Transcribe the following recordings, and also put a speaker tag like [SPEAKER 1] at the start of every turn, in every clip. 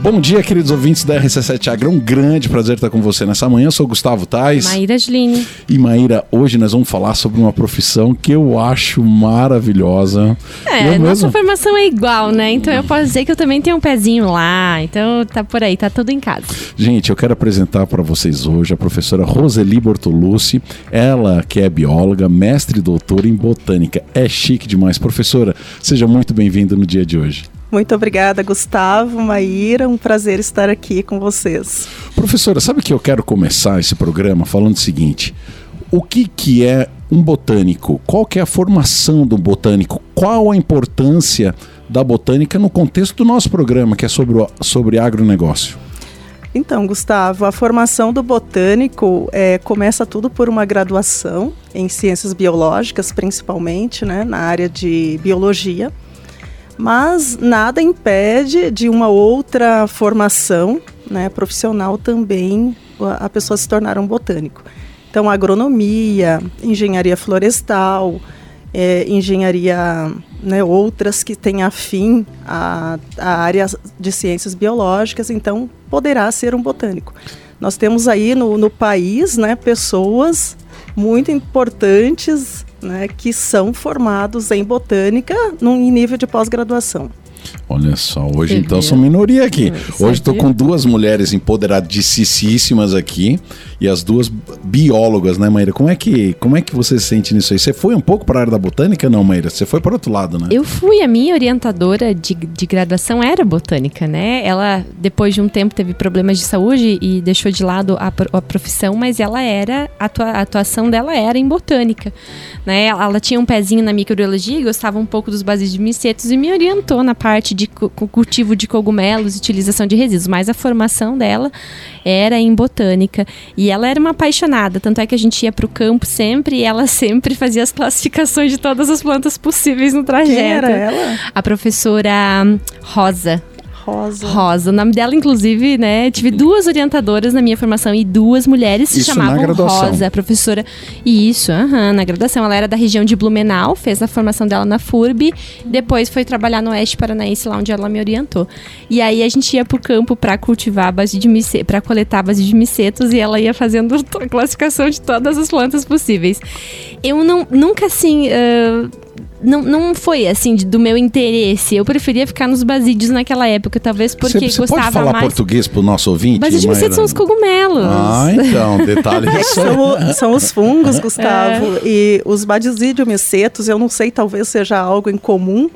[SPEAKER 1] Bom dia, queridos ouvintes da RC7 Agro. É um grande prazer estar com você nessa manhã. Eu sou Gustavo Tais.
[SPEAKER 2] Maíra Giline.
[SPEAKER 1] E Maíra, hoje nós vamos falar sobre uma profissão que eu acho maravilhosa.
[SPEAKER 2] É, eu nossa mesmo... formação é igual, né? Então eu posso dizer que eu também tenho um pezinho lá. Então tá por aí, tá tudo em casa.
[SPEAKER 1] Gente, eu quero apresentar para vocês hoje a professora Roseli Bortolucci. Ela que é bióloga, mestre e doutora em botânica. É chique demais. Professora, seja muito bem-vinda no dia de hoje.
[SPEAKER 3] Muito obrigada, Gustavo, Maíra. Um prazer estar aqui com vocês.
[SPEAKER 1] Professora, sabe que eu quero começar esse programa falando o seguinte: o que, que é um botânico? Qual que é a formação do botânico? Qual a importância da botânica no contexto do nosso programa, que é sobre, sobre agronegócio?
[SPEAKER 3] Então, Gustavo, a formação do botânico é, começa tudo por uma graduação em ciências biológicas, principalmente, né, na área de biologia mas nada impede de uma outra formação né, profissional também a pessoa se tornar um botânico. Então, agronomia, engenharia florestal, é, engenharia, né, outras que têm afim à, à área de ciências biológicas, então poderá ser um botânico. Nós temos aí no, no país né, pessoas muito importantes né, que são formados em botânica num nível de pós-graduação.
[SPEAKER 1] Olha só, hoje então são minoria aqui. Hoje estou com duas mulheres empoderadíssimas aqui e as duas biólogas, né, Maíra? Como é que, como é que você se sente nisso aí? Você foi um pouco para a área da botânica, não, Maíra? Você foi para outro lado, né?
[SPEAKER 2] Eu fui, a minha orientadora de, de graduação era botânica, né? Ela, depois de um tempo, teve problemas de saúde e deixou de lado a, a profissão, mas ela era, a, atua, a atuação dela era em botânica, né? Ela, ela tinha um pezinho na microbiologia, gostava um pouco dos bases de micetos e me orientou na parte de cultivo de cogumelos, utilização de resíduos, mas a formação dela era em botânica. E ela era uma apaixonada, tanto é que a gente ia para o campo sempre e ela sempre fazia as classificações de todas as plantas possíveis no trajeto. Quem
[SPEAKER 3] era ela?
[SPEAKER 2] A professora Rosa.
[SPEAKER 3] Rosa.
[SPEAKER 2] Rosa. O nome dela, inclusive, né? Tive duas orientadoras na minha formação e duas mulheres se chamavam Rosa, a professora. Isso, aham, na graduação. Ela era da região de Blumenau, fez a formação dela na FURB, depois foi trabalhar no Oeste Paranaense, lá onde ela me orientou. E aí a gente ia pro campo para cultivar a base de micetos, para coletar a base de micetos e ela ia fazendo a classificação de todas as plantas possíveis. Eu não, nunca assim. Uh, não, não foi assim do meu interesse. Eu preferia ficar nos basídios naquela época, talvez porque
[SPEAKER 1] você, você
[SPEAKER 2] gostava
[SPEAKER 1] pode falar
[SPEAKER 2] mais.
[SPEAKER 1] português pro nosso ouvinte?
[SPEAKER 2] Basídios são os cogumelos.
[SPEAKER 1] Ah, então, detalhe
[SPEAKER 3] é são, são, os fungos, Gustavo. É. E os badisídiomicetos, eu não sei, talvez seja algo em comum.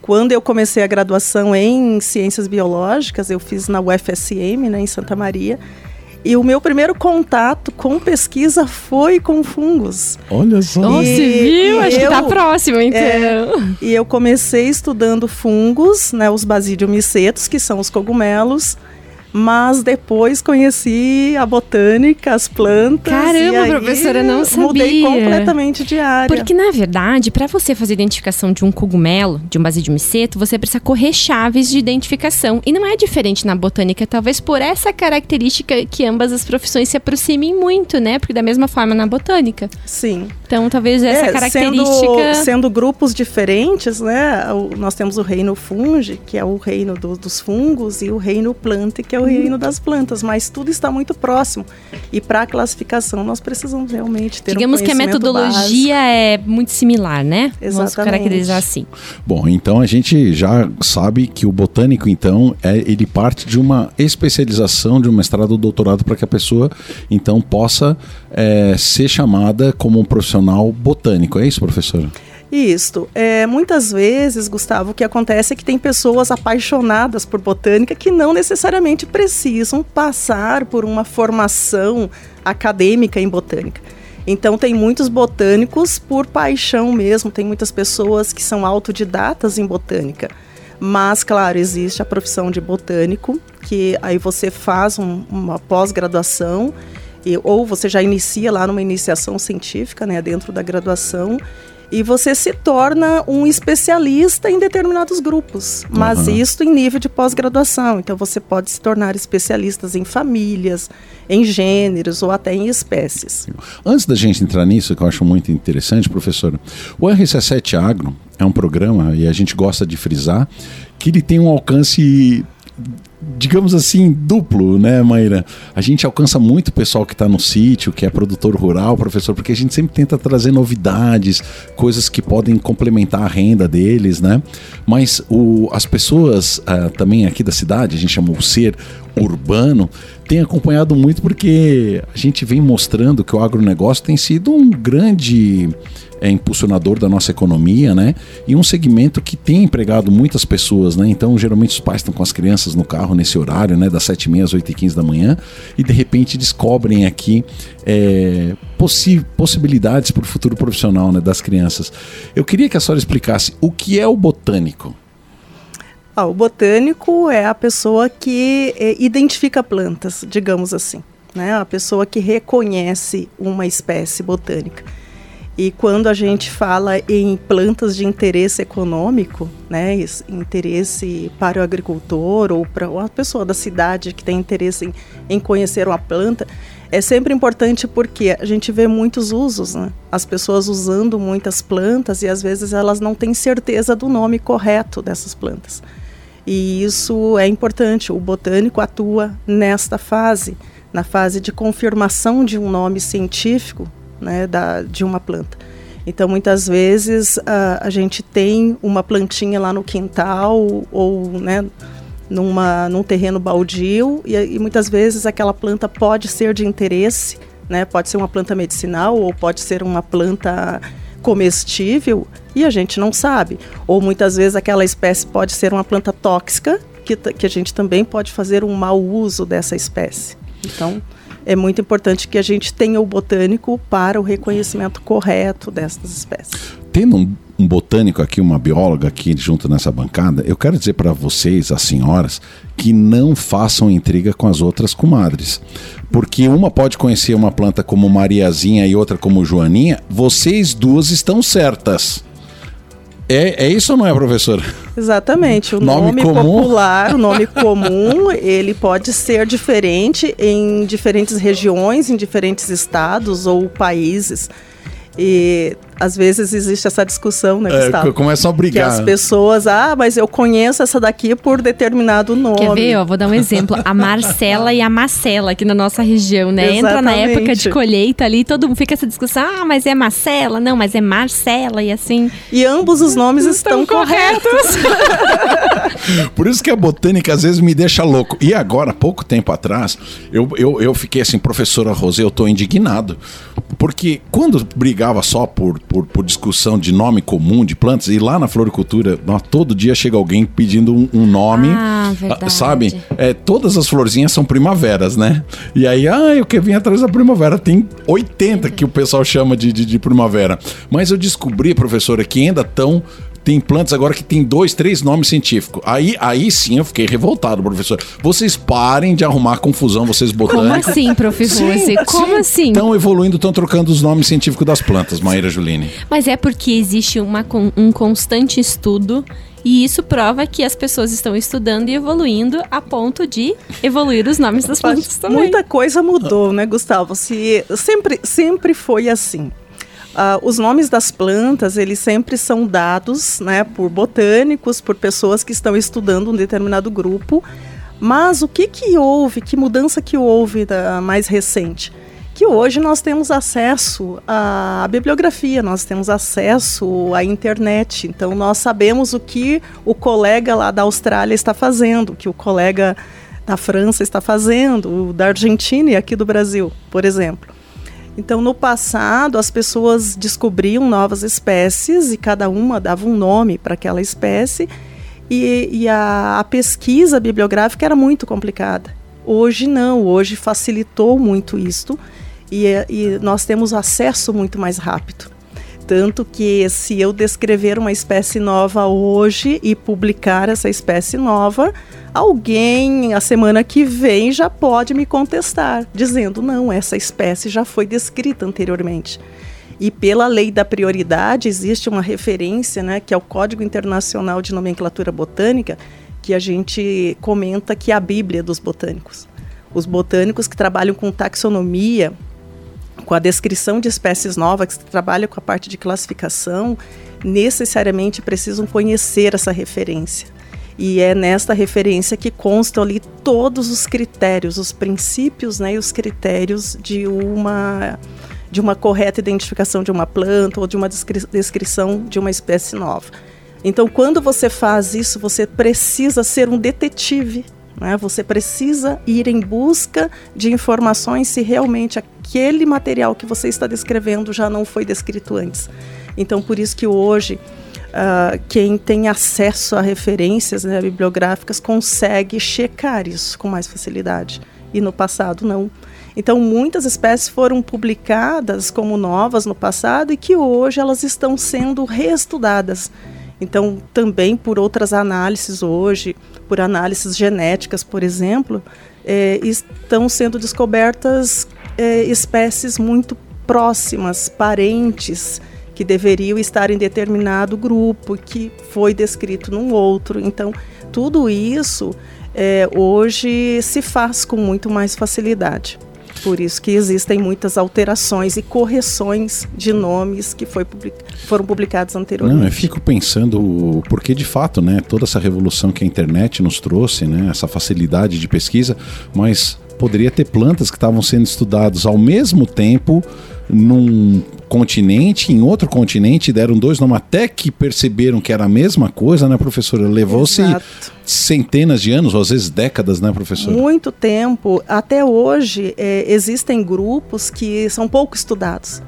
[SPEAKER 3] Quando eu comecei a graduação em ciências biológicas, eu fiz na UFSM, né, em Santa Maria. E o meu primeiro contato com pesquisa foi com fungos.
[SPEAKER 1] Olha só.
[SPEAKER 2] Oh, você viu? Acho eu, que tá próximo, então. É,
[SPEAKER 3] e eu comecei estudando fungos, né, os basidiomicetos, que são os cogumelos mas depois conheci a botânica, as plantas.
[SPEAKER 2] Caramba, professora, não sabia.
[SPEAKER 3] Mudei completamente de área.
[SPEAKER 2] Porque, na verdade, para você fazer identificação de um cogumelo, de um miceto, você precisa correr chaves de identificação. E não é diferente na botânica, talvez por essa característica que ambas as profissões se aproximem muito, né? Porque da mesma forma na botânica.
[SPEAKER 3] Sim.
[SPEAKER 2] Então, talvez essa é, característica.
[SPEAKER 3] Sendo, sendo, grupos diferentes, né? nós temos o reino fungi, que é o reino do, dos fungos, e o reino planta, que é o reino das plantas, mas tudo está muito próximo. E para a classificação nós precisamos realmente ter
[SPEAKER 2] Digamos
[SPEAKER 3] um
[SPEAKER 2] que a metodologia
[SPEAKER 3] básico.
[SPEAKER 2] é muito similar, né?
[SPEAKER 3] Exatamente.
[SPEAKER 2] Vamos caracterizar assim.
[SPEAKER 1] Bom, então a gente já sabe que o botânico então é ele parte de uma especialização de um mestrado ou doutorado para que a pessoa então possa é, ser chamada como um profissional botânico. É isso, professora?
[SPEAKER 3] Isto. É, muitas vezes, Gustavo, o que acontece é que tem pessoas apaixonadas por botânica que não necessariamente precisam passar por uma formação acadêmica em botânica. Então, tem muitos botânicos por paixão mesmo, tem muitas pessoas que são autodidatas em botânica. Mas, claro, existe a profissão de botânico, que aí você faz um, uma pós-graduação, ou você já inicia lá numa iniciação científica, né, dentro da graduação, e você se torna um especialista em determinados grupos, mas uhum. isso em nível de pós-graduação. Então você pode se tornar especialistas em famílias, em gêneros ou até em espécies.
[SPEAKER 1] Antes da gente entrar nisso, que eu acho muito interessante, professora, o RC7 Agro é um programa, e a gente gosta de frisar, que ele tem um alcance digamos assim, duplo, né, Maíra? A gente alcança muito o pessoal que está no sítio, que é produtor rural, professor, porque a gente sempre tenta trazer novidades, coisas que podem complementar a renda deles, né? Mas o, as pessoas uh, também aqui da cidade, a gente chama o ser urbano, tem acompanhado muito porque a gente vem mostrando que o agronegócio tem sido um grande é impulsionador da nossa economia, né? E um segmento que tem empregado muitas pessoas, né? Então, geralmente os pais estão com as crianças no carro nesse horário, né? Das 7h30 às 8h15 da manhã e de repente descobrem aqui é, possi possibilidades para o futuro profissional né, das crianças. Eu queria que a senhora explicasse o que é o botânico.
[SPEAKER 3] Ah, o botânico é a pessoa que é, identifica plantas, digamos assim. Né? A pessoa que reconhece uma espécie botânica. E quando a gente fala em plantas de interesse econômico, né, interesse para o agricultor ou para uma pessoa da cidade que tem interesse em, em conhecer uma planta, é sempre importante porque a gente vê muitos usos, né? as pessoas usando muitas plantas e às vezes elas não têm certeza do nome correto dessas plantas. E isso é importante, o botânico atua nesta fase, na fase de confirmação de um nome científico né, da, de uma planta. Então, muitas vezes a, a gente tem uma plantinha lá no quintal ou né, numa, num terreno baldio e, e, muitas vezes aquela planta pode ser de interesse, né, pode ser uma planta medicinal ou pode ser uma planta comestível e a gente não sabe. Ou muitas vezes aquela espécie pode ser uma planta tóxica que, que a gente também pode fazer um mau uso dessa espécie. Então, é muito importante que a gente tenha o botânico para o reconhecimento correto destas espécies.
[SPEAKER 1] Tendo um, um botânico aqui, uma bióloga aqui junto nessa bancada, eu quero dizer para vocês, as senhoras, que não façam intriga com as outras comadres. Porque uma pode conhecer uma planta como Mariazinha e outra como Joaninha, vocês duas estão certas. É, é isso ou não é, professor?
[SPEAKER 3] Exatamente. O nome, nome popular, o nome comum, ele pode ser diferente em diferentes regiões, em diferentes estados ou países. E às vezes existe essa discussão, né, é, Gustavo?
[SPEAKER 1] É, começam a brigar.
[SPEAKER 3] Que as pessoas, ah, mas eu conheço essa daqui por determinado nome.
[SPEAKER 2] Quer ver? Ó, vou dar um exemplo. A Marcela e a Marcela aqui na nossa região, né? Exatamente. Entra na época de colheita ali, todo mundo fica essa discussão, ah, mas é Marcela, não, mas é Marcela e assim.
[SPEAKER 3] E ambos os nomes estão, estão corretos.
[SPEAKER 1] por isso que a botânica às vezes me deixa louco. E agora, pouco tempo atrás, eu, eu, eu fiquei assim, professora Rosé, eu tô indignado. Porque quando brigava só por por, por discussão de nome comum de plantas. E lá na floricultura, todo dia chega alguém pedindo um, um nome.
[SPEAKER 2] Ah, ah, verdade.
[SPEAKER 1] Sabe? É, todas as florzinhas são primaveras, né? E aí, ah, eu quero vir atrás da primavera. Tem 80 que o pessoal chama de, de, de primavera. Mas eu descobri, professora, que ainda estão tem plantas agora que tem dois, três nomes científicos. Aí, aí sim eu fiquei revoltado, professor. Vocês parem de arrumar confusão, vocês botânicos.
[SPEAKER 2] Como assim, prof. Sim, Como sim. assim?
[SPEAKER 1] Estão evoluindo, estão trocando os nomes científicos das plantas, Maíra Juline.
[SPEAKER 2] Mas é porque existe uma, um constante estudo e isso prova que as pessoas estão estudando e evoluindo a ponto de evoluir os nomes das plantas também.
[SPEAKER 3] Muita coisa mudou, né, Gustavo? Se, sempre, sempre foi assim. Uh, os nomes das plantas, eles sempre são dados né, por botânicos, por pessoas que estão estudando um determinado grupo. Mas o que, que houve, que mudança que houve da mais recente? Que hoje nós temos acesso à bibliografia, nós temos acesso à internet. Então nós sabemos o que o colega lá da Austrália está fazendo, o que o colega da França está fazendo, o da Argentina e aqui do Brasil, por exemplo. Então, no passado, as pessoas descobriam novas espécies e cada uma dava um nome para aquela espécie, e, e a, a, pesquisa bibliográfica era muito complicada. Hoje não, hoje facilitou muito isto e, e nós temos acesso muito mais rápido. Tanto que se eu descrever uma espécie nova hoje e publicar essa espécie nova, alguém a semana que vem já pode me contestar, dizendo: não, essa espécie já foi descrita anteriormente. E pela lei da prioridade, existe uma referência, né, que é o Código Internacional de Nomenclatura Botânica, que a gente comenta que é a Bíblia dos botânicos. Os botânicos que trabalham com taxonomia, com a descrição de espécies novas, que trabalham com a parte de classificação, necessariamente precisam conhecer essa referência. E é nesta referência que constam ali todos os critérios, os princípios né, e os critérios de uma, de uma correta identificação de uma planta ou de uma descri descrição de uma espécie nova. Então, quando você faz isso, você precisa ser um detetive. Né? Você precisa ir em busca de informações se realmente aquele material que você está descrevendo já não foi descrito antes. Então, por isso que hoje uh, quem tem acesso a referências né, bibliográficas consegue checar isso com mais facilidade. E no passado não. Então, muitas espécies foram publicadas como novas no passado e que hoje elas estão sendo reestudadas. Então, também por outras análises hoje, por análises genéticas, por exemplo, é, estão sendo descobertas é, espécies muito próximas, parentes, que deveriam estar em determinado grupo, que foi descrito num outro. Então, tudo isso é, hoje se faz com muito mais facilidade. Por isso que existem muitas alterações e correções de nomes que public... foram publicados anteriormente.
[SPEAKER 1] Não, eu fico pensando, porque de fato, né, toda essa revolução que a internet nos trouxe, né, essa facilidade de pesquisa, mas poderia ter plantas que estavam sendo estudadas ao mesmo tempo num continente, em outro continente, deram dois nomes até que perceberam que era a mesma coisa, né, professora? Levou-se centenas de anos, ou às vezes décadas, né, professora?
[SPEAKER 3] Muito tempo. Até hoje, é, existem grupos que são pouco estudados.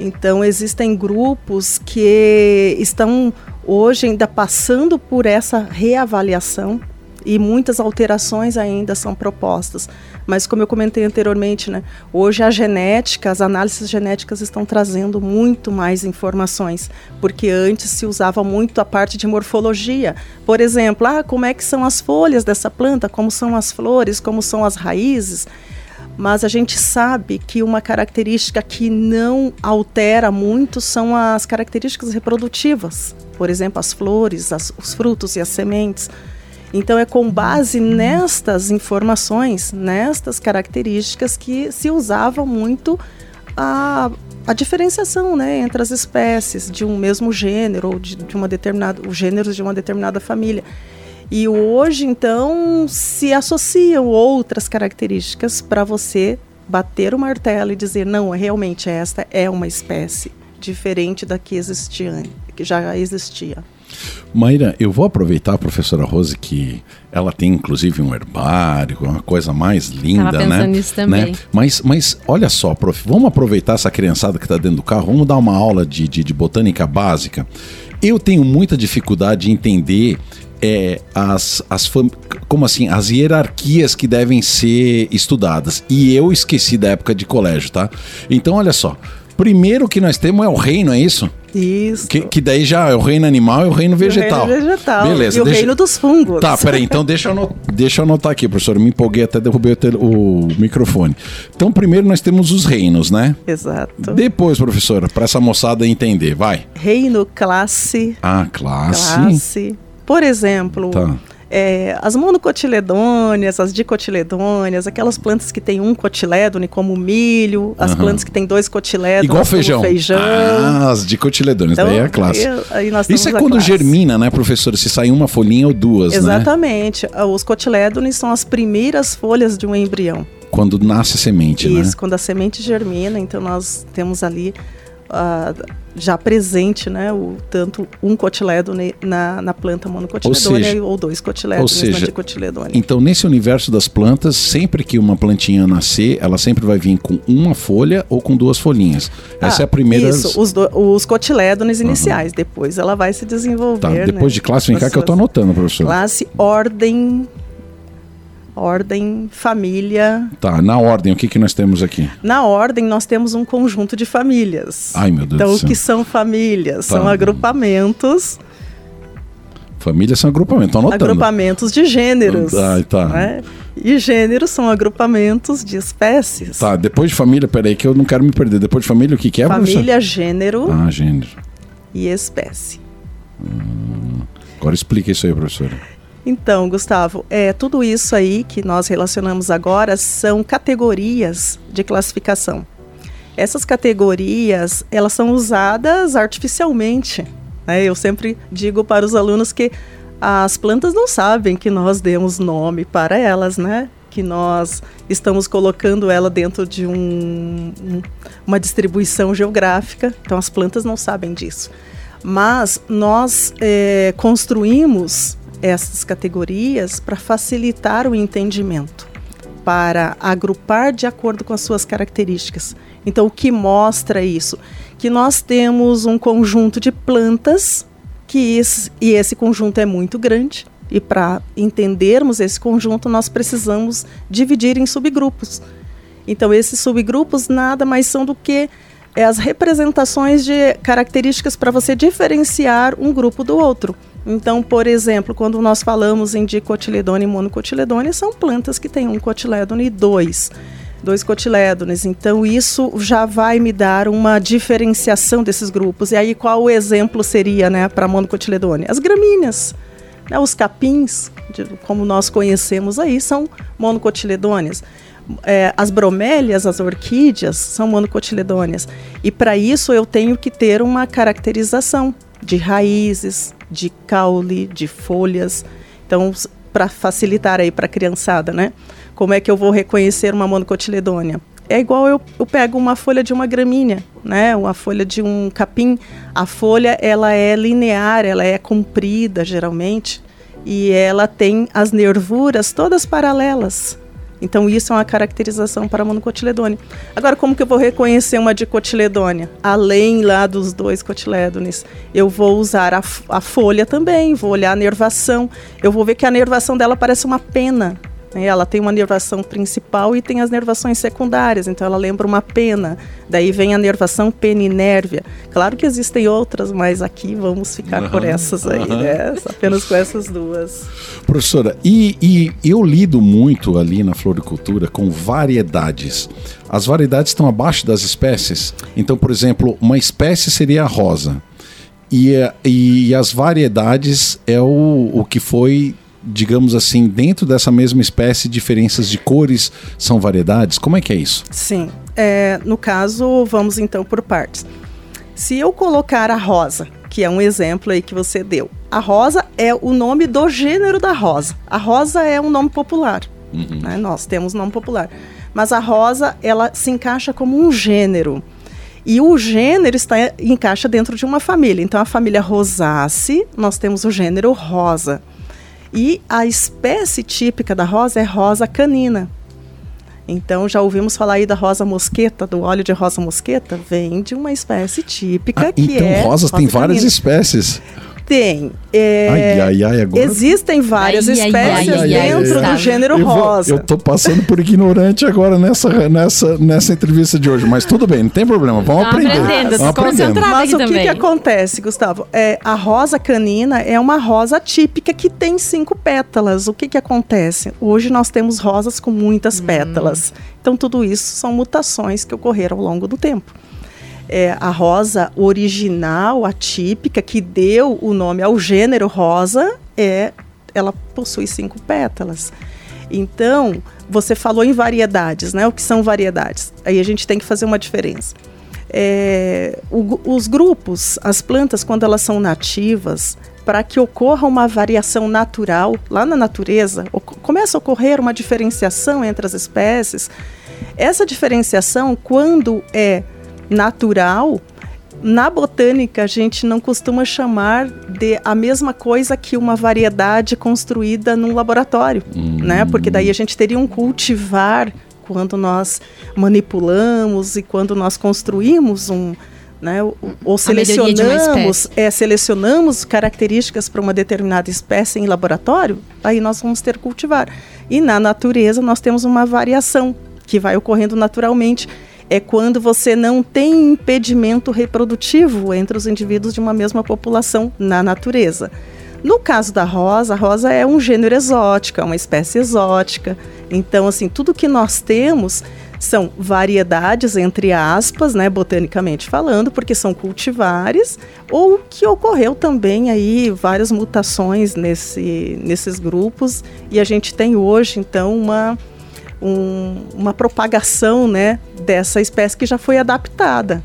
[SPEAKER 3] Então, existem grupos que estão hoje ainda passando por essa reavaliação e muitas alterações ainda são propostas. Mas como eu comentei anteriormente, né, hoje a genética, as análises genéticas estão trazendo muito mais informações, porque antes se usava muito a parte de morfologia. Por exemplo, ah, como é que são as folhas dessa planta, como são as flores, como são as raízes. Mas a gente sabe que uma característica que não altera muito são as características reprodutivas. Por exemplo, as flores, as, os frutos e as sementes. Então é com base nestas informações, nestas características que se usava muito a, a diferenciação né, entre as espécies de um mesmo gênero ou de, de uma determinada, os gêneros de uma determinada família. E hoje, então, se associam outras características para você bater o martelo e dizer, não, realmente esta é uma espécie diferente da que existia, que já existia.
[SPEAKER 1] Maíra, eu vou aproveitar a professora Rose, que ela tem inclusive um herbário, uma coisa mais linda, Tava né?
[SPEAKER 2] Nisso também.
[SPEAKER 1] Né? Mas, mas olha só, prof, vamos aproveitar essa criançada que está dentro do carro, vamos dar uma aula de, de, de botânica básica. Eu tenho muita dificuldade de entender é, as, as como assim as hierarquias que devem ser estudadas e eu esqueci da época de colégio tá então olha só primeiro que nós temos é o reino é isso
[SPEAKER 3] isso.
[SPEAKER 1] Que, que, daí já é o reino animal e o reino vegetal.
[SPEAKER 3] O reino vegetal.
[SPEAKER 1] Beleza.
[SPEAKER 3] E o reino dos fungos.
[SPEAKER 1] Tá, peraí. Então deixa eu, anotar, deixa eu anotar aqui, professor. Eu me empolguei até derrubei o, o, microfone. Então, primeiro nós temos os reinos, né?
[SPEAKER 3] Exato.
[SPEAKER 1] Depois, professora, para essa moçada entender, vai.
[SPEAKER 3] Reino, classe.
[SPEAKER 1] Ah, classe.
[SPEAKER 3] Classe. Por exemplo, tá é, as monocotiledôneas, as dicotiledôneas, aquelas plantas que têm um cotilédone, como o milho, as uhum. plantas que têm dois cotilédones,
[SPEAKER 1] Igual feijão.
[SPEAKER 3] feijão.
[SPEAKER 1] Ah, as dicotiledôneas, então, daí é a classe. Aí, aí Isso é quando
[SPEAKER 3] classe.
[SPEAKER 1] germina, né, professora? Se sai uma folhinha ou duas,
[SPEAKER 3] Exatamente. né? Exatamente. Os cotilédones são as primeiras folhas de um embrião.
[SPEAKER 1] Quando nasce a semente,
[SPEAKER 3] Isso,
[SPEAKER 1] né?
[SPEAKER 3] Isso, quando a semente germina, então nós temos ali uh, já presente, né, o, tanto um cotilédone na, na planta monocotiledônea ou, ou dois cotilédones na dicotiledônea.
[SPEAKER 1] Então, nesse universo das plantas, sempre que uma plantinha nascer, ela sempre vai vir com uma folha ou com duas folhinhas. Essa ah, é a primeira...
[SPEAKER 3] Isso, os, do, os cotilédones iniciais. Uhum. Depois ela vai se desenvolver, Tá,
[SPEAKER 1] depois
[SPEAKER 3] né,
[SPEAKER 1] de classe, vem cá que eu estou anotando, professor.
[SPEAKER 3] Classe, ordem, ordem, família.
[SPEAKER 1] Tá, na ordem, o que, que nós temos aqui?
[SPEAKER 3] Na ordem, nós temos um conjunto de famílias.
[SPEAKER 1] Ai, meu Deus
[SPEAKER 3] então,
[SPEAKER 1] do céu.
[SPEAKER 3] o que são famílias? Tá. São agrupamentos.
[SPEAKER 1] Famílias são agrupamentos, anotando.
[SPEAKER 3] Agrupamentos de gêneros.
[SPEAKER 1] Ah, tá.
[SPEAKER 3] Né? E gêneros são agrupamentos de espécies.
[SPEAKER 1] Tá, depois de família, peraí que eu não quero me perder. Depois de família, o que, que é?
[SPEAKER 3] Família, gênero.
[SPEAKER 1] Ah, gênero.
[SPEAKER 3] E espécie.
[SPEAKER 1] Hum, agora explica isso aí, professora.
[SPEAKER 3] Então, Gustavo, é, tudo isso aí que nós relacionamos agora são categorias de classificação. Essas categorias, elas são usadas artificialmente. Né? Eu sempre digo para os alunos que as plantas não sabem que nós demos nome para elas, né? Que nós estamos colocando ela dentro de um, uma distribuição geográfica. Então as plantas não sabem disso. Mas nós é, construímos essas categorias para facilitar o entendimento, para agrupar de acordo com as suas características. Então, o que mostra isso? Que nós temos um conjunto de plantas que esse, e esse conjunto é muito grande. E para entendermos esse conjunto, nós precisamos dividir em subgrupos. Então, esses subgrupos nada mais são do que é as representações de características para você diferenciar um grupo do outro. Então, por exemplo, quando nós falamos em dicotiledônia e monocotiledônia, são plantas que têm um cotilédone e dois dois cotilédones. Então, isso já vai me dar uma diferenciação desses grupos. E aí, qual o exemplo seria né, para monocotiledônia? As gramíneas. Né, os capins, de, como nós conhecemos aí, são monocotiledôneas. É, as bromélias, as orquídeas, são monocotiledôneas. E para isso eu tenho que ter uma caracterização de raízes, de caule, de folhas. Então, para facilitar aí para a criançada, né? Como é que eu vou reconhecer uma monocotiledônia? É igual eu, eu pego uma folha de uma gramínea, né? Uma folha de um capim. A folha ela é linear, ela é comprida geralmente e ela tem as nervuras todas paralelas. Então isso é uma caracterização para a monocotiledônia. Agora, como que eu vou reconhecer uma dicotiledônia? Além lá dos dois cotilédones, eu vou usar a, a folha também, vou olhar a nervação. Eu vou ver que a nervação dela parece uma pena. Né? Ela tem uma nervação principal e tem as nervações secundárias, então ela lembra uma pena. Daí vem a nervação peninérvia. Claro que existem outras, mas aqui vamos ficar uhum, por essas aí, uhum. né? Apenas com essas duas.
[SPEAKER 1] Professora, e, e eu lido muito ali na floricultura com variedades. As variedades estão abaixo das espécies. Então, por exemplo, uma espécie seria a rosa. E, e, as variedades é o, o que foi digamos assim, dentro dessa mesma espécie, diferenças de cores são variedades? Como é que é isso?
[SPEAKER 3] Sim. É, no caso, vamos então por partes. Se eu colocar a rosa, que é um exemplo aí que você deu, a rosa é o nome do gênero da rosa. A rosa é um nome popular. Uhum. Né? Nós temos nome popular. Mas a rosa, ela se encaixa como um gênero. E o gênero está encaixa dentro de uma família. Então, a família Rosácea, nós temos o gênero rosa. E a espécie típica da rosa é rosa canina. Então, já ouvimos falar aí da rosa mosqueta, do óleo de rosa mosqueta? Vem de uma espécie típica ah, que
[SPEAKER 1] então,
[SPEAKER 3] é.
[SPEAKER 1] Então, rosas rosa tem várias canina. espécies.
[SPEAKER 3] Tem. É, ai, ai, ai, agora... Existem várias ai, espécies ai, dentro do gênero
[SPEAKER 1] eu
[SPEAKER 3] rosa.
[SPEAKER 1] eu tô passando por ignorante agora nessa, nessa, nessa entrevista de hoje, mas tudo bem, não tem problema, vamos aprender.
[SPEAKER 2] Aprendendo,
[SPEAKER 1] vamos
[SPEAKER 2] aprendendo.
[SPEAKER 3] Mas o que, que acontece, Gustavo? É, a rosa canina é uma rosa típica que tem cinco pétalas. O que, que acontece? Hoje nós temos rosas com muitas hum. pétalas. Então, tudo isso são mutações que ocorreram ao longo do tempo é, a rosa original, atípica, que deu o nome ao gênero rosa, é, ela possui cinco pétalas. Então, você falou em variedades, né? O que são variedades? Aí a gente tem que fazer uma diferença. É, o, os grupos, as plantas, quando elas são nativas, para que ocorra uma variação natural lá na natureza, começa a ocorrer uma diferenciação entre as espécies. Essa diferenciação, quando é natural, na botânica a gente não costuma chamar de a mesma coisa que uma variedade construída num laboratório, hum. né? Porque daí a gente teria um cultivar quando nós manipulamos e quando nós construímos um, né, ou, ou selecionamos, é, selecionamos características para uma determinada espécie em laboratório, aí nós vamos ter cultivar. E na natureza nós temos uma variação que vai ocorrendo naturalmente é quando você não tem impedimento reprodutivo entre os indivíduos de uma mesma população na natureza. No caso da rosa, a rosa é um gênero exótico, é uma espécie exótica. Então, assim, tudo que nós temos são variedades, entre aspas, né, botanicamente falando, porque são cultivares, ou que ocorreu também aí várias mutações nesse, nesses grupos, e a gente tem hoje, então, uma um, uma propagação né, dessa espécie que já foi adaptada.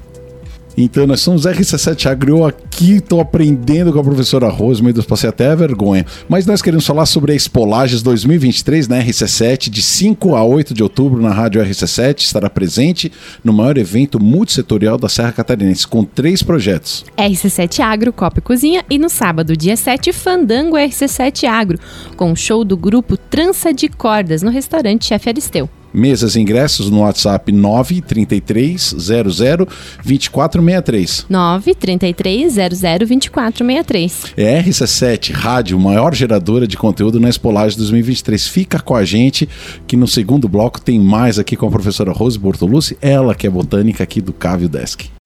[SPEAKER 1] Então, nós somos RC7 Agro aqui, estou aprendendo com a professora Rose, meio dos passei até vergonha. Mas nós queremos falar sobre a Expolages 2023 na RC7, de 5 a 8 de outubro na Rádio RC7. Estará presente no maior evento multissetorial da Serra Catarinense, com três projetos:
[SPEAKER 2] RC7 Agro, Copa e Cozinha, e no sábado, dia 7, Fandango RC7 Agro, com o show do grupo Trança de Cordas no restaurante Chefe Aristeu.
[SPEAKER 1] Mesas e ingressos no WhatsApp 933 00 2463.
[SPEAKER 2] 933 00 2463.
[SPEAKER 1] É RC7 Rádio, maior geradora de conteúdo na Espolagem 2023. Fica com a gente que no segundo bloco tem mais aqui com a professora Rose Bortolucci, ela que é botânica aqui do Cávio Desk.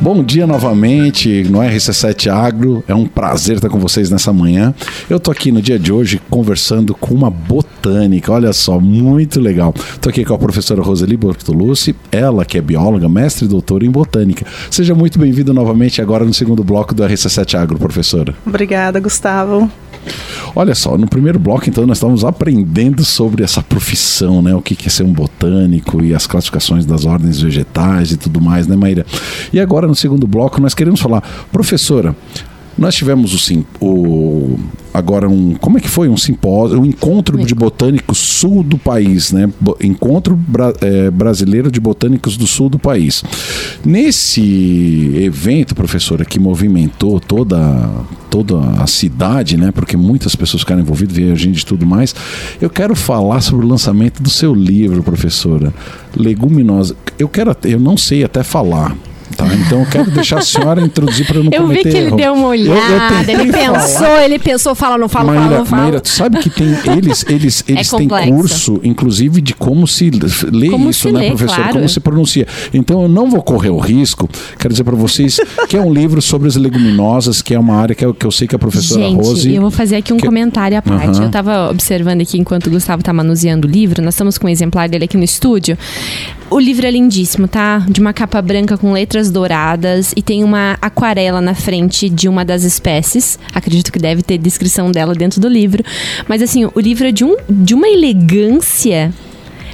[SPEAKER 1] Bom dia novamente no RC7 Agro. É um prazer estar com vocês nessa manhã. Eu estou aqui no dia de hoje conversando com uma botânica. Olha só, muito legal. Estou aqui com a professora Roseli Bortolucci, ela que é bióloga, mestre e doutora em botânica. Seja muito bem-vindo novamente agora no segundo bloco do RC7 Agro, professora.
[SPEAKER 3] Obrigada, Gustavo.
[SPEAKER 1] Olha só, no primeiro bloco, então, nós estamos aprendendo sobre essa profissão, né? O que é ser um botânico e as classificações das ordens vegetais e tudo mais, né, Maíra? E agora, no segundo bloco, nós queremos falar, professora, nós tivemos o, sim, o agora um como é que foi um simpósio, um encontro de botânicos sul do país, né? Encontro bra, é, brasileiro de botânicos do sul do país. Nesse evento, professora, que movimentou toda toda a cidade, né? Porque muitas pessoas ficaram envolvidas, veio gente e tudo mais. Eu quero falar sobre o lançamento do seu livro, professora. Leguminosa. Eu quero, eu não sei até falar, Tá, então eu quero deixar a senhora introduzir para eu não
[SPEAKER 2] eu
[SPEAKER 1] cometer
[SPEAKER 2] Eu vi que ele deu uma olhada, ele pensou, falar. ele pensou, fala, não fala,
[SPEAKER 1] Maíra,
[SPEAKER 2] fala, não fala.
[SPEAKER 1] Maíra, tu sabe que tem, eles, eles, é eles é têm curso, inclusive, de como se lê como isso, se né, lê, professor? Claro. Como se pronuncia. Então eu não vou correr o risco, quero dizer para vocês que é um livro sobre as leguminosas, que é uma área que eu, que eu sei que a professora
[SPEAKER 2] Gente,
[SPEAKER 1] Rose...
[SPEAKER 2] eu vou fazer aqui um que... comentário à parte. Uhum. Eu estava observando aqui, enquanto o Gustavo está manuseando o livro, nós estamos com um exemplar dele aqui no estúdio. O livro é lindíssimo, tá? De uma capa branca com letras douradas e tem uma aquarela na frente de uma das espécies. Acredito que deve ter descrição dela dentro do livro. Mas assim, o livro é de, um, de uma elegância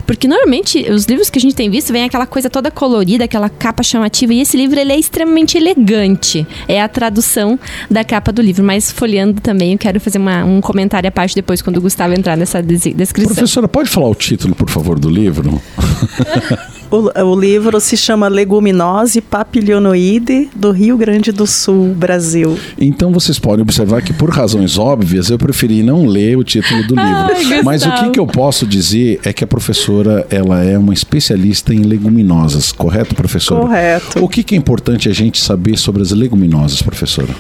[SPEAKER 2] porque normalmente os livros que a gente tem visto vem aquela coisa toda colorida, aquela capa chamativa. E esse livro ele é extremamente elegante. É a tradução da capa do livro. Mas folheando também, eu quero fazer uma, um comentário à parte depois, quando o Gustavo entrar nessa descrição.
[SPEAKER 1] Professora, pode falar o título, por favor, do livro?
[SPEAKER 3] O, o, livro se chama Leguminose Papilionoide do Rio Grande do Sul, Brasil.
[SPEAKER 1] Então vocês podem observar que, por razões óbvias, eu preferi não ler o título do livro. Ai, Mas o que, que eu posso dizer é que a professora ela é uma especialista em leguminosas, correto, professora?
[SPEAKER 3] Correto.
[SPEAKER 1] O que, que é importante a gente saber sobre as leguminosas, professora?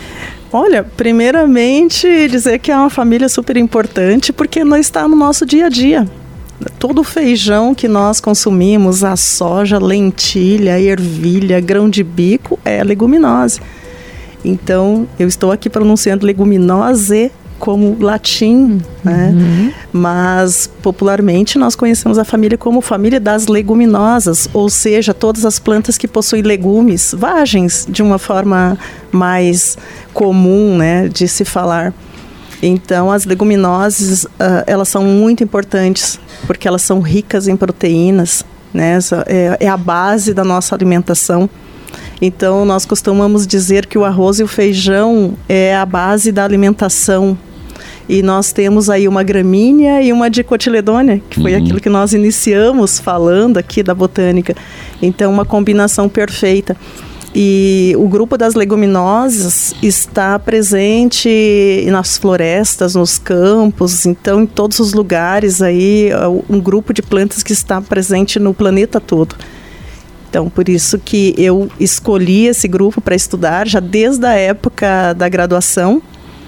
[SPEAKER 3] Olha, primeiramente dizer que é uma família super importante porque não está no nosso dia a dia todo o feijão que nós consumimos, a soja, lentilha, ervilha, grão de bico, é leguminose. Então, eu estou aqui pronunciando leguminose como latim, né? Uhum. Mas popularmente nós conhecemos a família como família das leguminosas, ou seja, todas as plantas que possuem legumes, vagens, de uma forma mais comum, né, de se falar. Então, as leguminosas, uh, elas são muito importantes, porque elas são ricas em proteínas, né? É, é a base da nossa alimentação. Então, nós costumamos dizer que o arroz e o feijão é a base da alimentação. E nós temos aí uma gramínea e uma dicotiledônia, que foi uhum. aquilo que nós iniciamos falando aqui da botânica. Então, uma combinação perfeita. E o grupo das leguminosas está presente nas florestas, nos campos, então em todos os lugares aí, é um grupo de plantas que está presente no planeta todo. Então, por isso que eu escolhi esse grupo para estudar já desde a época da graduação.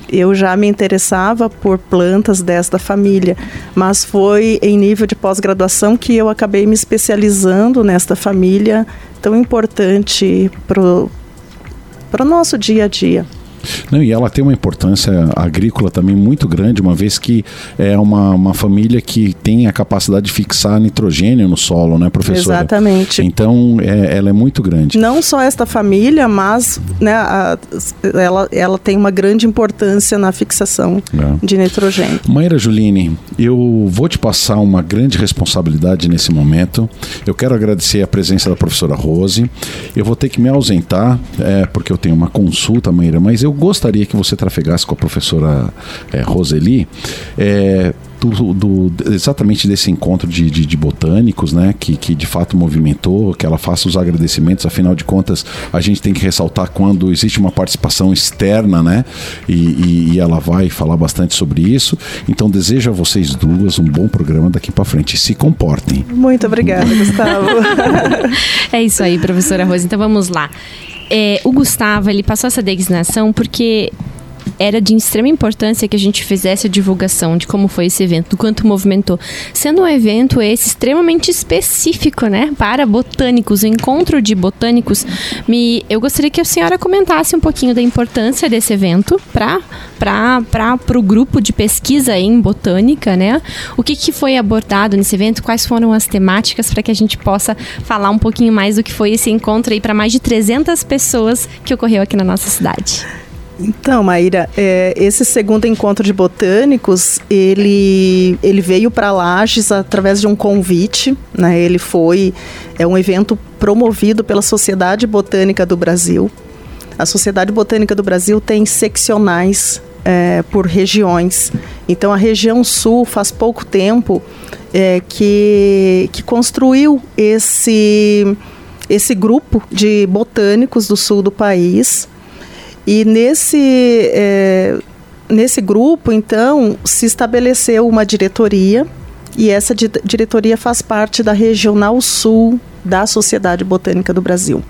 [SPEAKER 3] Eu já me interessava por plantas desta família, mas foi em nível de pós-graduação que eu acabei me especializando nesta família tão importante para o nosso dia a dia.
[SPEAKER 1] Não, e ela tem uma importância agrícola também muito grande, uma vez que é uma, uma família que tem a capacidade de fixar nitrogênio no solo, né, professora?
[SPEAKER 3] Exatamente.
[SPEAKER 1] Então, é, ela é muito grande.
[SPEAKER 3] Não só esta família, mas né, a, ela, ela tem uma grande importância na fixação é. de nitrogênio.
[SPEAKER 1] Maíra Juline, eu vou te passar uma grande responsabilidade nesse momento. Eu quero agradecer a presença da professora Rose. Eu vou ter que me ausentar, é, porque eu tenho uma consulta, Maíra, mas eu gostaria que você trafegasse com a professora é, Roseli. É, do, do, exatamente desse encontro de, de, de, botânicos, né, que, que de fato movimentou, que ela faça os agradecimentos, afinal de contas, a gente tem que ressaltar quando existe uma participação externa, né, e, e, e ela vai falar bastante sobre isso. Então, desejo a vocês duas um bom programa daqui para frente. Se comportem.
[SPEAKER 3] Muito obrigada, Gustavo.
[SPEAKER 2] é isso aí, professora Rosa. Então, vamos lá. É, o Gustavo, ele passou essa designação porque era de extrema importância que a gente fizesse a divulgação de como foi esse evento, do quanto movimentou. Sendo um evento esse extremamente específico, né, para botânicos, o encontro de botânicos, me, eu gostaria que a senhora comentasse um pouquinho da importância desse evento para para o grupo de pesquisa em botânica, né? O que, que foi abordado nesse evento? Quais foram as temáticas para que a gente possa falar um pouquinho mais do que foi esse encontro aí para mais de 300 pessoas que ocorreu aqui na nossa cidade?
[SPEAKER 3] Então, Maíra, é, esse segundo encontro de botânicos, ele, ele veio para Lages através de um convite, né? Ele foi é um evento promovido pela Sociedade Botânica do Brasil. A Sociedade Botânica do Brasil tem seccionais é, por regiões. Então, a região sul faz pouco tempo é, que, que construiu esse esse grupo de botânicos do sul do país e nesse, é, nesse grupo, então, se estabeleceu uma diretoria, e essa di diretoria faz parte da Regional Sul da Sociedade Botânica do Brasil.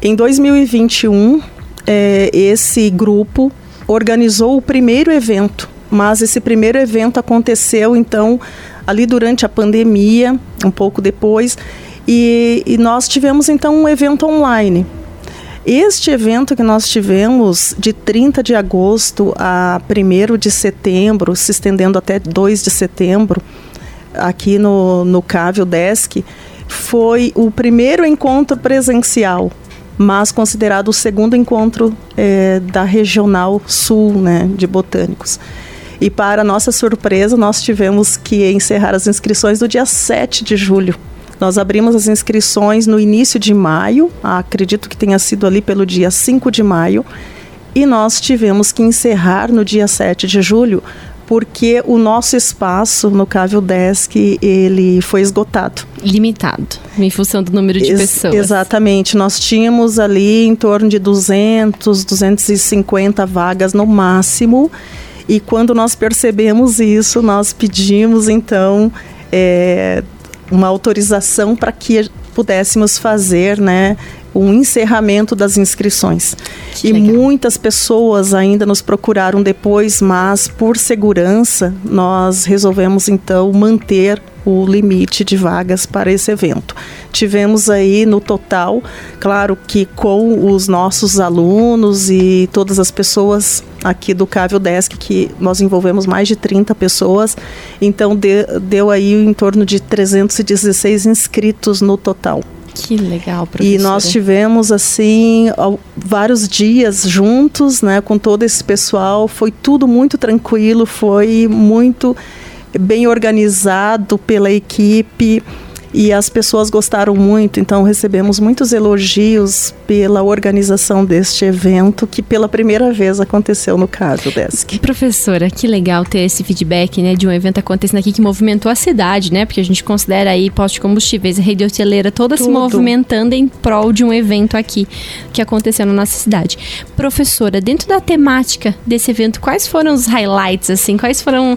[SPEAKER 3] Em 2021, é, esse grupo organizou o primeiro evento, mas esse primeiro evento aconteceu, então, ali durante a pandemia, um pouco depois, e, e nós tivemos, então, um evento online este evento que nós tivemos de 30 de agosto a 1 de setembro, se estendendo até 2 de setembro, aqui no, no Cávio Desk, foi o primeiro encontro presencial, mas considerado o segundo encontro é, da Regional Sul né, de Botânicos. E para nossa surpresa, nós tivemos que encerrar as inscrições no dia 7 de julho. Nós abrimos as inscrições no início de maio, acredito que tenha sido ali pelo dia 5 de maio, e nós tivemos que encerrar no dia 7 de julho, porque o nosso espaço no Cávio Desk ele foi esgotado.
[SPEAKER 2] Limitado, em função do número de Ex pessoas.
[SPEAKER 3] Exatamente. Nós tínhamos ali em torno de 200, 250 vagas no máximo. E quando nós percebemos isso, nós pedimos então é, uma autorização para que pudéssemos fazer, né, um encerramento das inscrições. Que e legal. muitas pessoas ainda nos procuraram depois, mas por segurança nós resolvemos então manter o limite de vagas para esse evento. Tivemos aí no total, claro que com os nossos alunos e todas as pessoas aqui do Cávio Desk, que nós envolvemos mais de 30 pessoas, então de, deu aí em torno de 316 inscritos no total.
[SPEAKER 2] Que legal, professora.
[SPEAKER 3] E nós tivemos, assim, vários dias juntos, né, com todo esse pessoal. Foi tudo muito tranquilo, foi muito bem organizado pela equipe e as pessoas gostaram muito, então recebemos muitos elogios pela organização deste evento que pela primeira vez aconteceu no caso Desk.
[SPEAKER 2] Professora, que legal ter esse feedback, né, de um evento acontecendo aqui que movimentou a cidade, né? Porque a gente considera aí posto de combustíveis, rede hoteleira toda Tudo. se movimentando em prol de um evento aqui que aconteceu na nossa cidade. Professora, dentro da temática desse evento, quais foram os highlights assim? Quais foram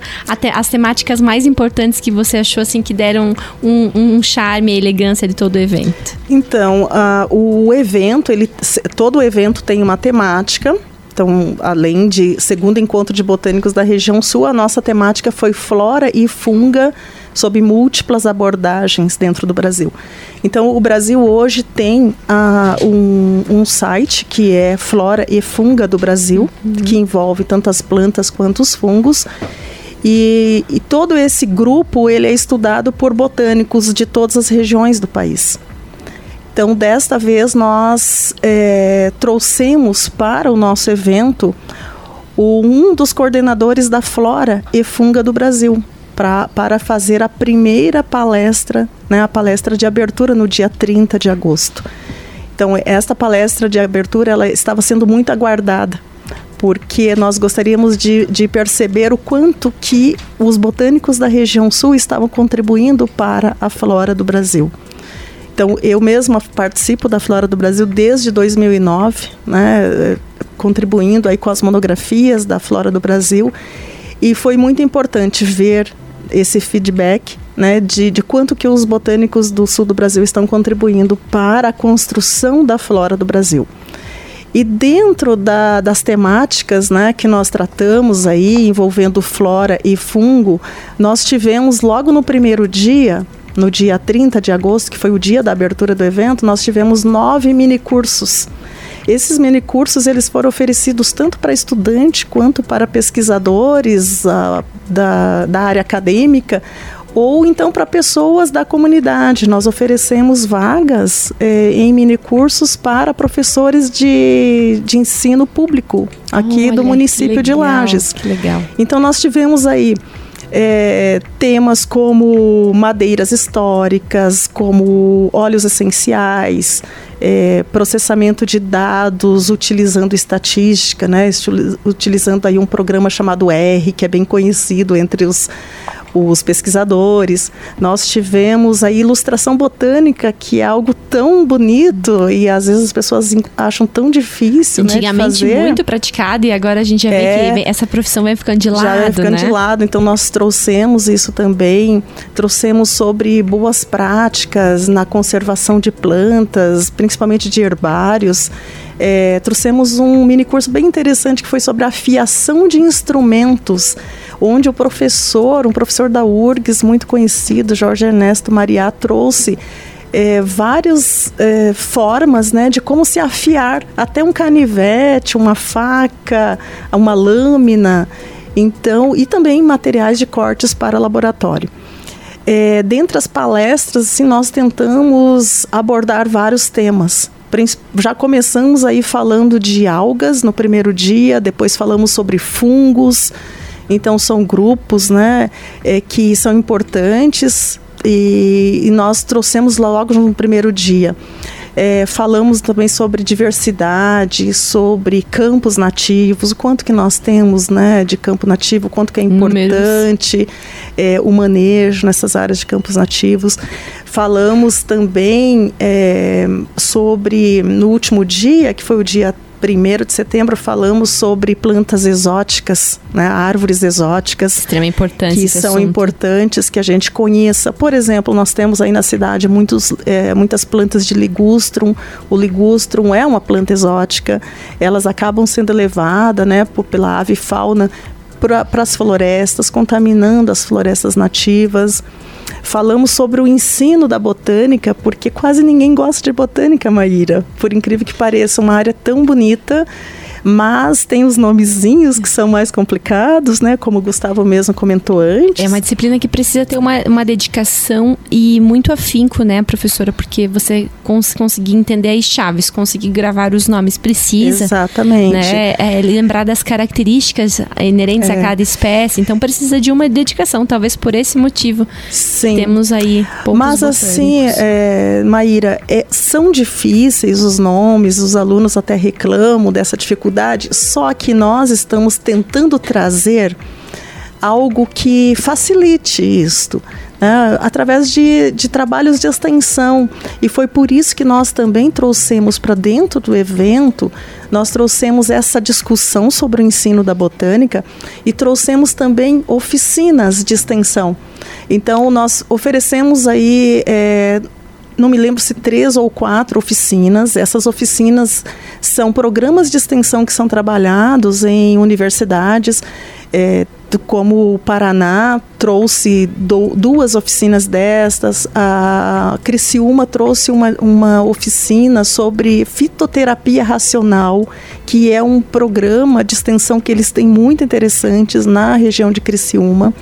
[SPEAKER 2] as temáticas mais importantes que você achou assim que deram um, um charme e elegância de todo o evento?
[SPEAKER 3] Então, uh, o evento, ele, todo evento tem uma temática. Então, além de segundo encontro de botânicos da região sul, a nossa temática foi flora e funga sob múltiplas abordagens dentro do Brasil. Então, o Brasil hoje tem uh, um, um, site que é Flora e Funga do Brasil, uhum. que envolve tanto as plantas quanto os fungos. E, e, todo esse grupo ele é estudado por botânicos de todas as regiões do país. Então, desta vez, nós é, trouxemos para o nosso evento o, um dos coordenadores da Flora e Funga do Brasil, pra, para fazer a primeira palestra, né, a palestra de abertura no dia 30 de agosto. Então, esta palestra de abertura ela estava sendo muito aguardada, porque nós gostaríamos de, de perceber o quanto que os botânicos da região sul estavam contribuindo para a flora do Brasil. Então, eu mesma participo da Flora do Brasil desde 2009, né, contribuindo aí com as monografias da Flora do Brasil, e foi muito importante ver esse feedback né, de, de quanto que os botânicos do sul do Brasil estão contribuindo para a construção da flora do Brasil. E dentro da, das temáticas né, que nós tratamos aí, envolvendo flora e fungo, nós tivemos logo no primeiro dia, no dia 30 de agosto, que foi o dia da abertura do evento, nós tivemos nove mini cursos. Esses mini cursos eles foram oferecidos tanto para estudante quanto para pesquisadores uh, da, da área acadêmica, ou então para pessoas da comunidade. Nós oferecemos vagas eh, em minicursos para professores de, de ensino público aqui Olha, do município legal, de Lages.
[SPEAKER 2] Que legal.
[SPEAKER 3] Então nós tivemos aí é, temas como madeiras históricas, como óleos essenciais, é, processamento de dados utilizando estatística, né, utilizando aí um programa chamado R, que é bem conhecido entre os os pesquisadores. Nós tivemos a ilustração botânica, que é algo tão bonito e às vezes as pessoas acham tão difícil.
[SPEAKER 2] Antigamente
[SPEAKER 3] né, de
[SPEAKER 2] muito praticado e agora a gente já é, vê que essa profissão vai ficando de lado. Já vai ficando
[SPEAKER 3] né? de lado, então nós trouxemos isso também, trouxemos sobre boas práticas na conservação de plantas, principalmente de herbários. É, trouxemos um mini curso bem interessante que foi sobre a fiação de instrumentos onde o professor, um professor da URGS muito conhecido, Jorge Ernesto Mariá, trouxe é, várias é, formas né, de como se afiar até um canivete, uma faca, uma lâmina, então e também materiais de cortes para laboratório. É, dentre as palestras, assim, nós tentamos abordar vários temas. Já começamos aí falando de algas no primeiro dia, depois falamos sobre fungos, então são grupos né, é, que são importantes e, e, nós trouxemos logo no primeiro dia. É, falamos também sobre diversidade, sobre campos nativos, o quanto que nós temos né, de campo nativo, o quanto que é importante é, o manejo nessas áreas de campos nativos. Falamos também é, sobre, no último dia, que foi o dia 1 de setembro falamos sobre plantas exóticas, né, árvores exóticas.
[SPEAKER 2] Extremamente importante.
[SPEAKER 3] Que são
[SPEAKER 2] assunto.
[SPEAKER 3] importantes que a gente conheça. Por exemplo, nós temos aí na cidade muitos, é, muitas plantas de ligustrum. O ligustrum é uma planta exótica. Elas acabam sendo levadas né, pela ave fauna para as florestas, contaminando as florestas nativas. Falamos sobre o ensino da botânica, porque quase ninguém gosta de botânica, Maíra. Por incrível que pareça, uma área tão bonita mas tem os nomezinhos que são mais complicados, né? Como o Gustavo mesmo comentou antes.
[SPEAKER 2] É uma disciplina que precisa ter uma, uma dedicação e muito afinco, né, professora? Porque você cons conseguir entender as chaves, conseguir gravar os nomes, precisa.
[SPEAKER 3] Exatamente.
[SPEAKER 2] Né, é, lembrar das características inerentes é. a cada espécie. Então precisa de uma dedicação, talvez por esse motivo.
[SPEAKER 3] Sim.
[SPEAKER 2] Temos aí poucos
[SPEAKER 3] Mas assim, é, Maíra, é, são difíceis os nomes, os alunos até reclamam dessa dificuldade só que nós estamos tentando trazer algo que facilite isto. Né, através de, de trabalhos de extensão. E foi por isso que nós também trouxemos para dentro do evento, nós trouxemos essa discussão sobre o ensino da botânica e trouxemos também oficinas de extensão. Então, nós oferecemos aí é, não me lembro se três ou quatro oficinas. Essas oficinas são programas de extensão que são trabalhados em universidades. É, como o Paraná trouxe do, duas oficinas destas, a Criciúma trouxe uma, uma oficina sobre fitoterapia racional, que é um programa de extensão que eles têm muito interessantes na região de Criciúma.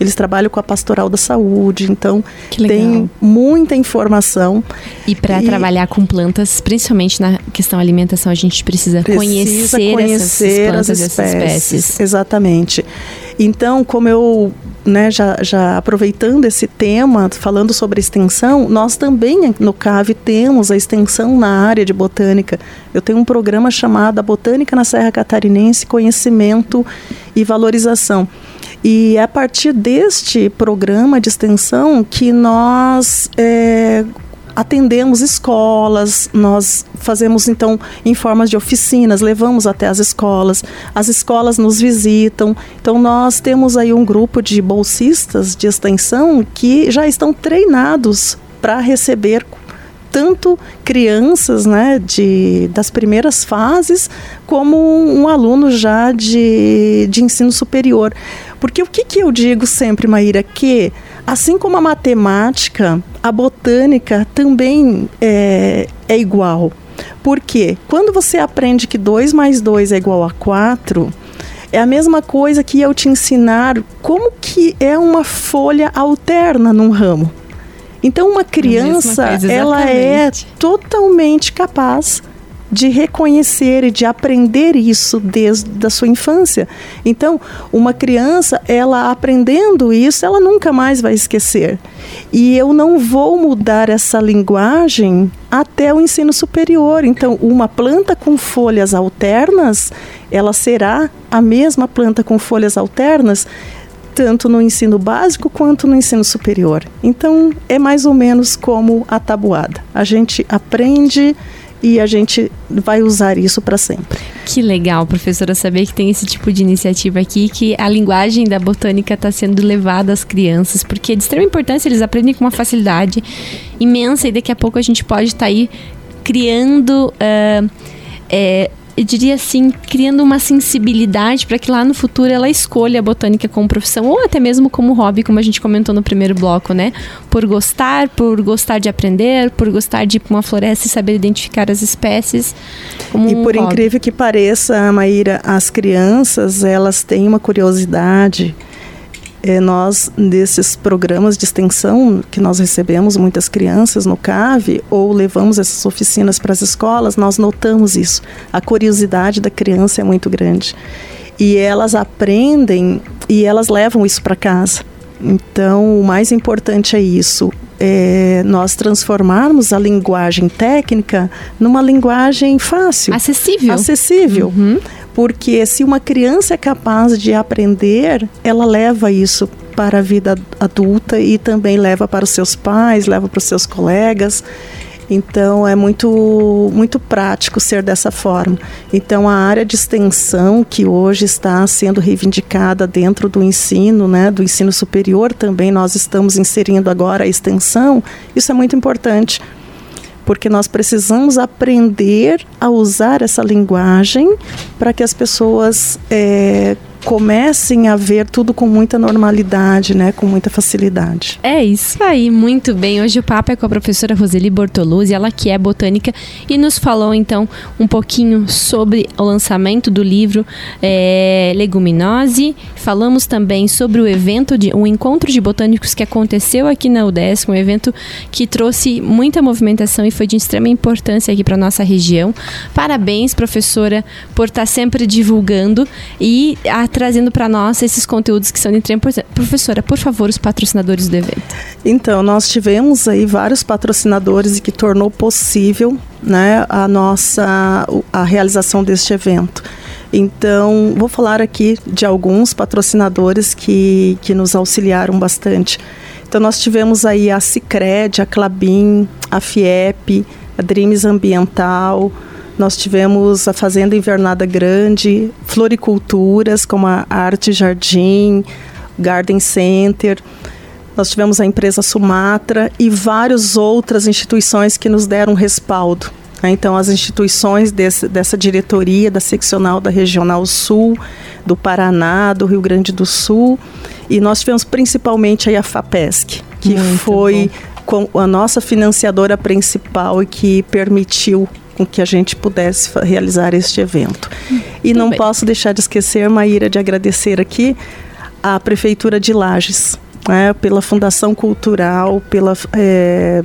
[SPEAKER 3] Eles trabalham com a pastoral da saúde, então tem muita informação.
[SPEAKER 2] E para trabalhar com plantas, principalmente na questão alimentação, a gente precisa, precisa conhecer, conhecer essas plantas, as espécies. espécies.
[SPEAKER 3] Exatamente. Então, como eu né, já, já, aproveitando esse tema, falando sobre extensão, nós também no CAV temos a extensão na área de botânica. Eu tenho um programa chamado Botânica na Serra Catarinense, Conhecimento e Valorização. E é a partir deste programa de extensão que nós é, atendemos escolas, nós fazemos então em formas de oficinas, levamos até as escolas, as escolas nos visitam. Então nós temos aí um grupo de bolsistas de extensão que já estão treinados para receber tanto crianças né, de, das primeiras fases, como um, aluno já de, de ensino superior. Porque o que, que eu digo sempre, Maíra, que assim como a matemática, a botânica também é, é igual. Porque quando você aprende que 2 mais 2 é igual a 4, é a mesma coisa que eu te ensinar como que é uma folha alterna num ramo. Então, uma criança, coisa, ela é totalmente capaz de reconhecer e de aprender isso desde a sua infância. Então, uma criança, ela aprendendo isso, ela nunca mais vai esquecer. E eu não vou mudar essa linguagem até o ensino superior. Então, uma planta com folhas alternas, ela será a mesma planta com folhas alternas tanto no ensino básico quanto no ensino superior. Então, é mais ou menos como a tabuada. A gente aprende e a gente vai usar isso para sempre.
[SPEAKER 2] Que legal, professora, saber que tem esse tipo de iniciativa aqui, que a linguagem da botânica está sendo levada às crianças, porque é de extrema importância, eles aprendem com uma facilidade imensa e daqui a pouco a gente pode estar tá aí criando. Uh, é, eu diria assim, criando uma sensibilidade para que lá no futuro ela escolha a botânica como profissão ou até mesmo como hobby, como a gente comentou no primeiro bloco, né? Por gostar, por gostar de aprender, por gostar de ir para uma floresta e saber identificar as espécies.
[SPEAKER 3] e por incrível que pareça, Maíra, as crianças, elas têm uma curiosidade nós, desses programas de extensão que nós recebemos muitas crianças no CAV ou levamos essas oficinas para as escolas, nós notamos isso. A curiosidade da criança é muito grande. E elas aprendem e elas levam isso para casa. Então, o mais importante é isso. É nós transformarmos a linguagem técnica numa linguagem fácil.
[SPEAKER 2] Acessível.
[SPEAKER 3] Acessível. Uhum porque se uma criança é capaz de aprender, ela leva isso para a vida adulta e também leva para os seus pais, leva para os seus colegas. Então é muito muito prático ser dessa forma. Então a área de extensão que hoje está sendo reivindicada dentro do ensino, né, do ensino superior também nós estamos inserindo agora a extensão. Isso é muito importante porque nós precisamos aprender a usar essa linguagem para que as pessoas é, comecem a ver tudo com muita normalidade, né, com muita facilidade.
[SPEAKER 2] É isso aí, muito bem. Hoje o papo é com a professora Roseli Bortoluzzi, ela que é botânica e nos falou então um pouquinho sobre o lançamento do livro é, Leguminose. Falamos também sobre o evento de um encontro de botânicos que aconteceu aqui na UDESC, um evento que trouxe muita movimentação e foi de extrema importância aqui para nossa região. Parabéns, professora, por estar sempre divulgando e a trazendo para nós esses conteúdos que são de extrema importância. Professora, por favor, os patrocinadores do evento.
[SPEAKER 3] Então, nós tivemos aí vários patrocinadores e que tornou possível né, a nossa a realização deste evento. Então, vou falar aqui de alguns patrocinadores que, que nos auxiliaram bastante. Então, nós tivemos aí a Cicred, a Clabin, a FIEP, a Dreams Ambiental, nós tivemos a Fazenda Invernada Grande, floriculturas como a Arte Jardim, Garden Center. Nós tivemos a empresa Sumatra e várias outras instituições que nos deram respaldo. Né? Então, as instituições desse, dessa diretoria da seccional da Regional Sul, do Paraná, do Rio Grande do Sul, e nós tivemos principalmente aí a FAPESC, que Muito foi a nossa financiadora principal e que permitiu com que a gente pudesse realizar este evento. E não bem. posso deixar de esquecer, Maíra, de agradecer aqui a Prefeitura de Lages, né, pela Fundação Cultural, pela é,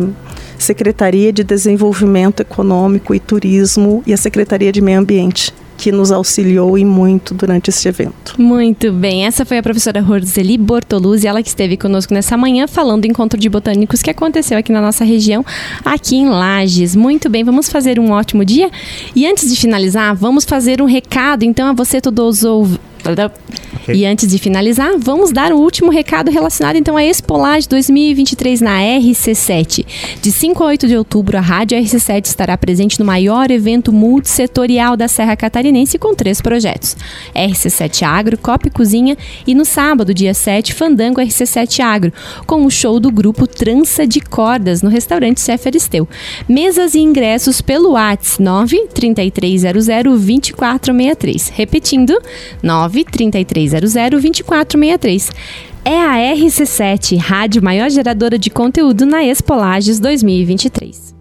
[SPEAKER 3] Secretaria de Desenvolvimento Econômico e Turismo e a Secretaria de Meio Ambiente que nos auxiliou e muito durante este evento.
[SPEAKER 2] Muito bem, essa foi a professora Roseli Bortoluzzi, ela que esteve conosco nessa manhã falando do encontro de botânicos que aconteceu aqui na nossa região, aqui em Lages. Muito bem, vamos fazer um ótimo dia. E antes de finalizar, vamos fazer um recado então a você todos os Okay. E antes de finalizar, vamos dar o último recado relacionado então à Expolage 2023 na RC7. De 5 a 8 de outubro, a Rádio RC7 estará presente no maior evento multissetorial da Serra Catarinense com três projetos: RC7 Agro, Copa e Cozinha e no sábado, dia 7, Fandango RC7 Agro, com o show do grupo Trança de Cordas no restaurante Ceferisteu. Mesas e ingressos pelo WhatsApp 93300 2463. Repetindo, 9 93300 2463. É a RC7, Rádio Maior Geradora de Conteúdo na Expolages 2023.